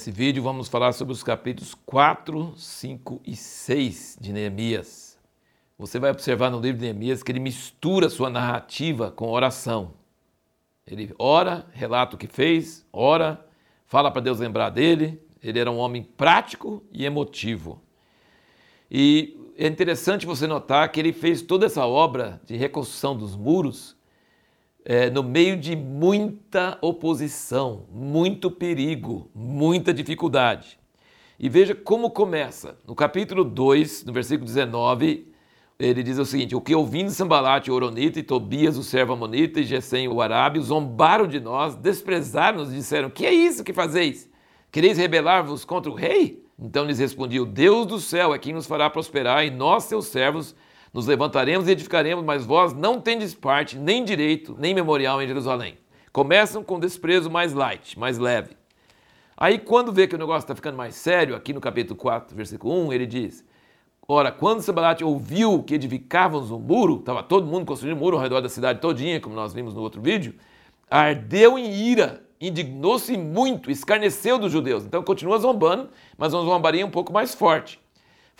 Nesse vídeo vamos falar sobre os capítulos 4, 5 e 6 de Neemias. Você vai observar no livro de Neemias que ele mistura sua narrativa com oração. Ele ora, relata o que fez, ora, fala para Deus lembrar dele. Ele era um homem prático e emotivo. E é interessante você notar que ele fez toda essa obra de reconstrução dos muros é, no meio de muita oposição, muito perigo, muita dificuldade. E veja como começa. No capítulo 2, no versículo 19, ele diz o seguinte: O que ouvindo Sambalate, o Oronita, e Tobias, o servo Amonita, e Gesem, o Arábio, zombaram de nós, desprezaram-nos e disseram: Que é isso que fazeis? Quereis rebelar-vos contra o rei? Então lhes respondi: O Deus do céu é quem nos fará prosperar, e nós, seus servos, nos levantaremos e edificaremos, mas vós não tendes parte, nem direito, nem memorial em Jerusalém. Começam com desprezo mais light, mais leve. Aí, quando vê que o negócio está ficando mais sério, aqui no capítulo 4, versículo 1, ele diz: Ora, quando Sambalat ouviu que edificávamos um muro, estava todo mundo construindo um muro ao redor da cidade todinha, como nós vimos no outro vídeo, ardeu em ira, indignou-se muito, escarneceu dos judeus. Então continua zombando, mas uma zombaria um pouco mais forte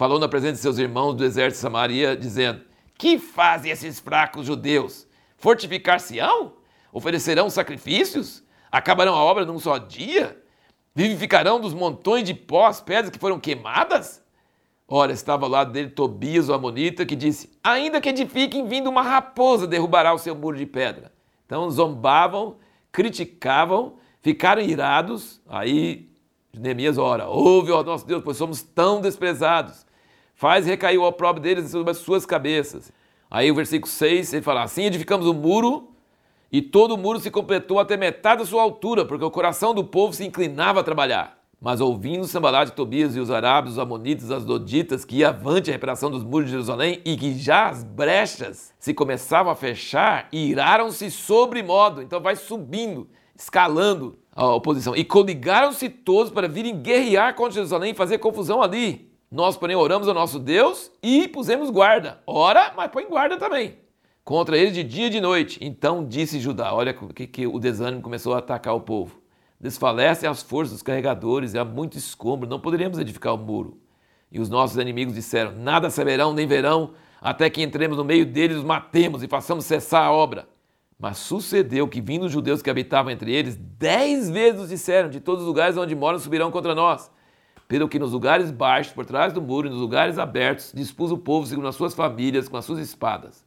falou na presença de seus irmãos do exército de Samaria, dizendo: Que fazem esses fracos judeus? Fortificar-se-ão? Oferecerão sacrifícios? Acabarão a obra num só dia? Vivificarão dos montões de pó as pedras que foram queimadas? Ora, estava ao lado dele Tobias, o Amonita, que disse: Ainda que edifiquem, vindo uma raposa derrubará o seu muro de pedra. Então zombavam, criticavam, ficaram irados. Aí Neemias ora: Ouve, ó nosso Deus, pois somos tão desprezados faz recair o opróbrio deles sobre as suas cabeças. Aí o versículo 6, ele fala, assim edificamos o muro, e todo o muro se completou até metade da sua altura, porque o coração do povo se inclinava a trabalhar. Mas ouvindo Sambalá de Tobias e os arábios, os amonitas, as doditas, que ia avante a reparação dos muros de Jerusalém, e que já as brechas se começavam a fechar, iraram-se sobre modo, então vai subindo, escalando a oposição, e coligaram-se todos para virem guerrear contra Jerusalém e fazer confusão ali. Nós, porém, oramos ao nosso Deus e pusemos guarda. Ora, mas põe guarda também. Contra ele de dia e de noite. Então disse Judá: Olha que, que o desânimo começou a atacar o povo. Desfalecem as forças dos carregadores, e há muito escombro, não poderíamos edificar o muro. E os nossos inimigos disseram: Nada saberão nem verão, até que entremos no meio deles, os matemos e façamos cessar a obra. Mas sucedeu que, vindo os judeus que habitavam entre eles, dez vezes disseram: De todos os lugares onde moram subirão contra nós pelo que nos lugares baixos, por trás do muro e nos lugares abertos, dispus o povo segundo as suas famílias, com as suas espadas.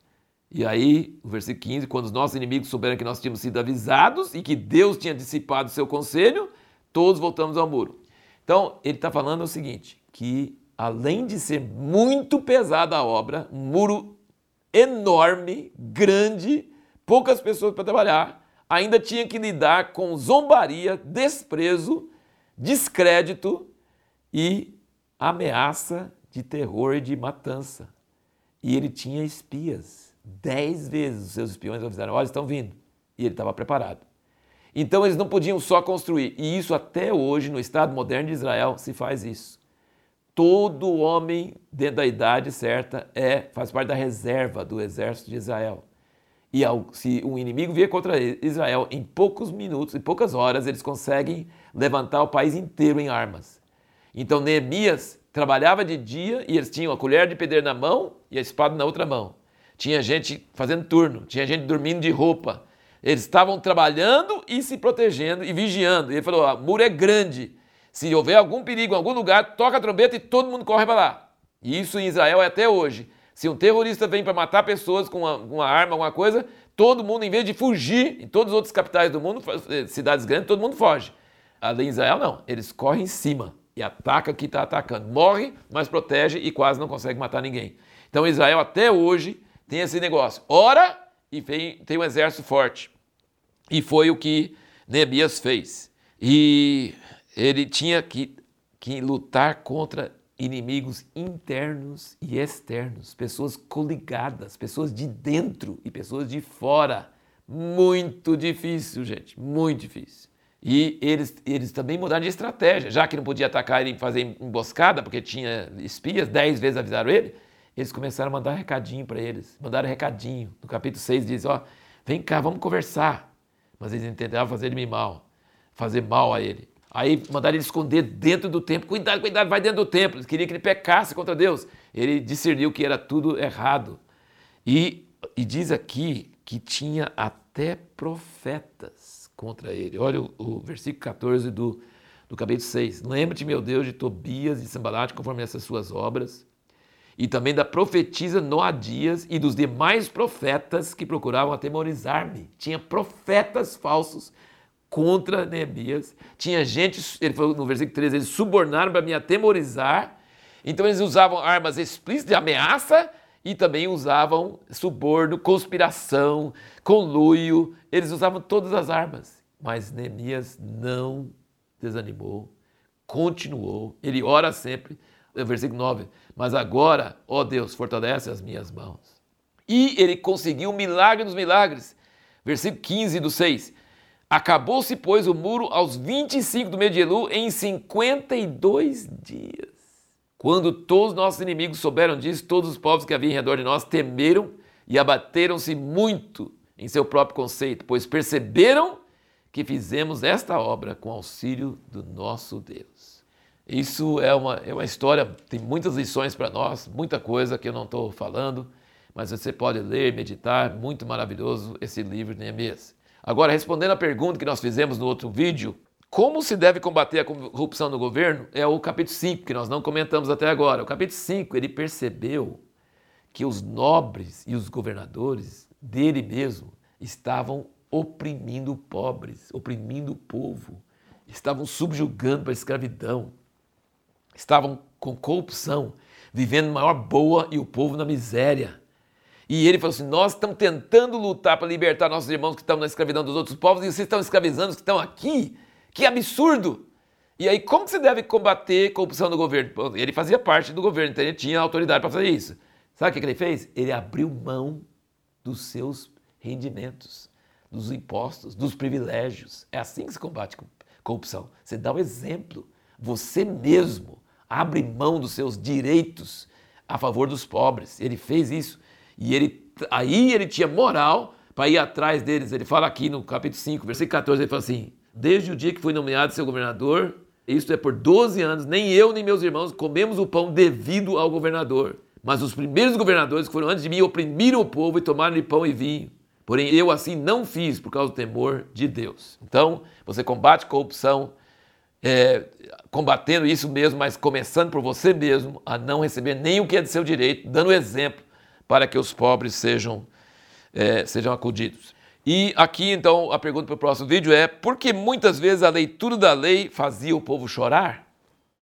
E aí, o versículo 15, quando os nossos inimigos souberam que nós tínhamos sido avisados e que Deus tinha dissipado o seu conselho, todos voltamos ao muro. Então, ele está falando o seguinte, que além de ser muito pesada a obra, um muro enorme, grande, poucas pessoas para trabalhar, ainda tinha que lidar com zombaria, desprezo, descrédito e ameaça de terror e de matança. E ele tinha espias. Dez vezes os seus espiões avisaram: olha, estão vindo. E ele estava preparado. Então eles não podiam só construir. E isso até hoje, no Estado moderno de Israel, se faz isso. Todo homem dentro da idade certa é faz parte da reserva do exército de Israel. E ao, se um inimigo vier contra Israel, em poucos minutos, em poucas horas, eles conseguem levantar o país inteiro em armas. Então Neemias trabalhava de dia e eles tinham a colher de pedreiro na mão e a espada na outra mão. Tinha gente fazendo turno, tinha gente dormindo de roupa. Eles estavam trabalhando e se protegendo e vigiando. E ele falou: o muro é grande. Se houver algum perigo em algum lugar, toca a trombeta e todo mundo corre para lá. E isso em Israel é até hoje. Se um terrorista vem para matar pessoas com uma, uma, arma, alguma coisa, todo mundo, em vez de fugir, em todas as outras capitais do mundo, cidades grandes, todo mundo foge. Ali em Israel, não. Eles correm em cima e ataca quem está atacando. Morre, mas protege e quase não consegue matar ninguém. Então Israel até hoje tem esse negócio. Ora e tem um exército forte. E foi o que Neemias fez. E ele tinha que, que lutar contra inimigos internos e externos, pessoas coligadas, pessoas de dentro e pessoas de fora. Muito difícil, gente, muito difícil. E eles, eles também mudaram de estratégia, já que não podia atacar e fazer emboscada, porque tinha espias, dez vezes avisaram ele, eles começaram a mandar recadinho para eles. Mandaram recadinho. No capítulo 6 diz: Ó, vem cá, vamos conversar. Mas eles tentavam fazer ele mal, fazer mal a ele. Aí mandaram ele esconder dentro do templo. Cuidado, cuidado, vai dentro do templo. Eles queriam que ele pecasse contra Deus. Ele discerniu que era tudo errado. E, e diz aqui que tinha até profetas contra ele. Olha o, o versículo 14 do, do capítulo 6. Lembra-te, meu Deus, de Tobias e Sambalate, conforme essas suas obras, e também da profetisa Noadias e dos demais profetas que procuravam atemorizar-me. Tinha profetas falsos contra Neemias. Tinha gente, ele falou no versículo 13, eles subornaram para me atemorizar. Então eles usavam armas explícitas de ameaça e também usavam suborno, conspiração, conluio. Eles usavam todas as armas. Mas Neemias não desanimou, continuou. Ele ora sempre. Versículo 9. Mas agora, ó Deus, fortalece as minhas mãos. E ele conseguiu um milagre dos milagres. Versículo 15 do 6. Acabou-se, pois, o muro aos 25 do mês de Elu em 52 dias. Quando todos os nossos inimigos souberam disso, todos os povos que haviam em redor de nós temeram e abateram-se muito em seu próprio conceito, pois perceberam que fizemos esta obra com auxílio do nosso Deus. Isso é uma, é uma história, tem muitas lições para nós, muita coisa que eu não estou falando, mas você pode ler, meditar, muito maravilhoso esse livro de Neemias. Agora, respondendo a pergunta que nós fizemos no outro vídeo, como se deve combater a corrupção no governo? É o capítulo 5, que nós não comentamos até agora. O capítulo 5, ele percebeu que os nobres e os governadores dele mesmo estavam oprimindo pobres, oprimindo o povo, estavam subjugando para a escravidão, estavam com corrupção, vivendo maior boa e o povo na miséria. E ele falou assim: Nós estamos tentando lutar para libertar nossos irmãos que estão na escravidão dos outros povos e vocês estão escravizando os que estão aqui. Que absurdo! E aí, como você deve combater corrupção no governo? Ele fazia parte do governo, então ele tinha autoridade para fazer isso. Sabe o que ele fez? Ele abriu mão dos seus rendimentos, dos impostos, dos privilégios. É assim que se combate corrupção. Você dá o um exemplo. Você mesmo abre mão dos seus direitos a favor dos pobres. Ele fez isso. E ele, aí ele tinha moral para ir atrás deles. Ele fala aqui no capítulo 5, versículo 14, ele fala assim: Desde o dia que fui nomeado seu governador, isto é por 12 anos, nem eu nem meus irmãos comemos o pão devido ao governador. Mas os primeiros governadores que foram antes de mim oprimiram o povo e tomaram-lhe pão e vinho. Porém, eu assim não fiz por causa do temor de Deus. Então, você combate corrupção, é, combatendo isso mesmo, mas começando por você mesmo a não receber nem o que é de seu direito, dando exemplo para que os pobres sejam, é, sejam acudidos. E aqui então a pergunta para o próximo vídeo é: por que muitas vezes a leitura da lei fazia o povo chorar?